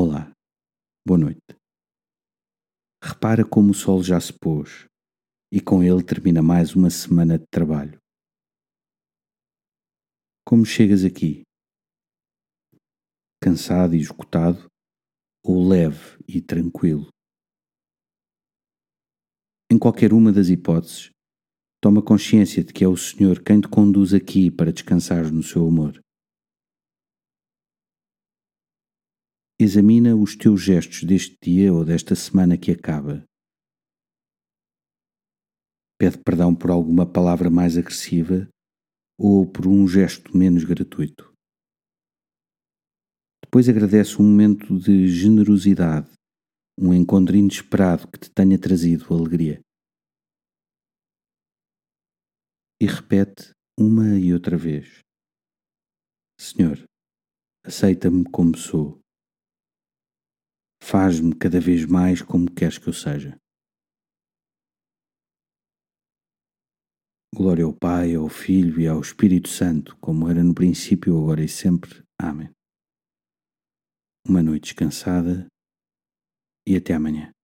Olá, boa noite. Repara como o sol já se pôs e com ele termina mais uma semana de trabalho. Como chegas aqui? Cansado e esgotado ou leve e tranquilo? Em qualquer uma das hipóteses, toma consciência de que é o Senhor quem te conduz aqui para descansar no seu amor. Examina os teus gestos deste dia ou desta semana que acaba. Pede perdão por alguma palavra mais agressiva ou por um gesto menos gratuito. Depois agradece um momento de generosidade, um encontro inesperado que te tenha trazido alegria. E repete uma e outra vez: Senhor, aceita-me como sou Faz-me cada vez mais como queres que eu seja. Glória ao Pai, ao Filho e ao Espírito Santo, como era no princípio, agora e sempre. Amém. Uma noite descansada e até amanhã.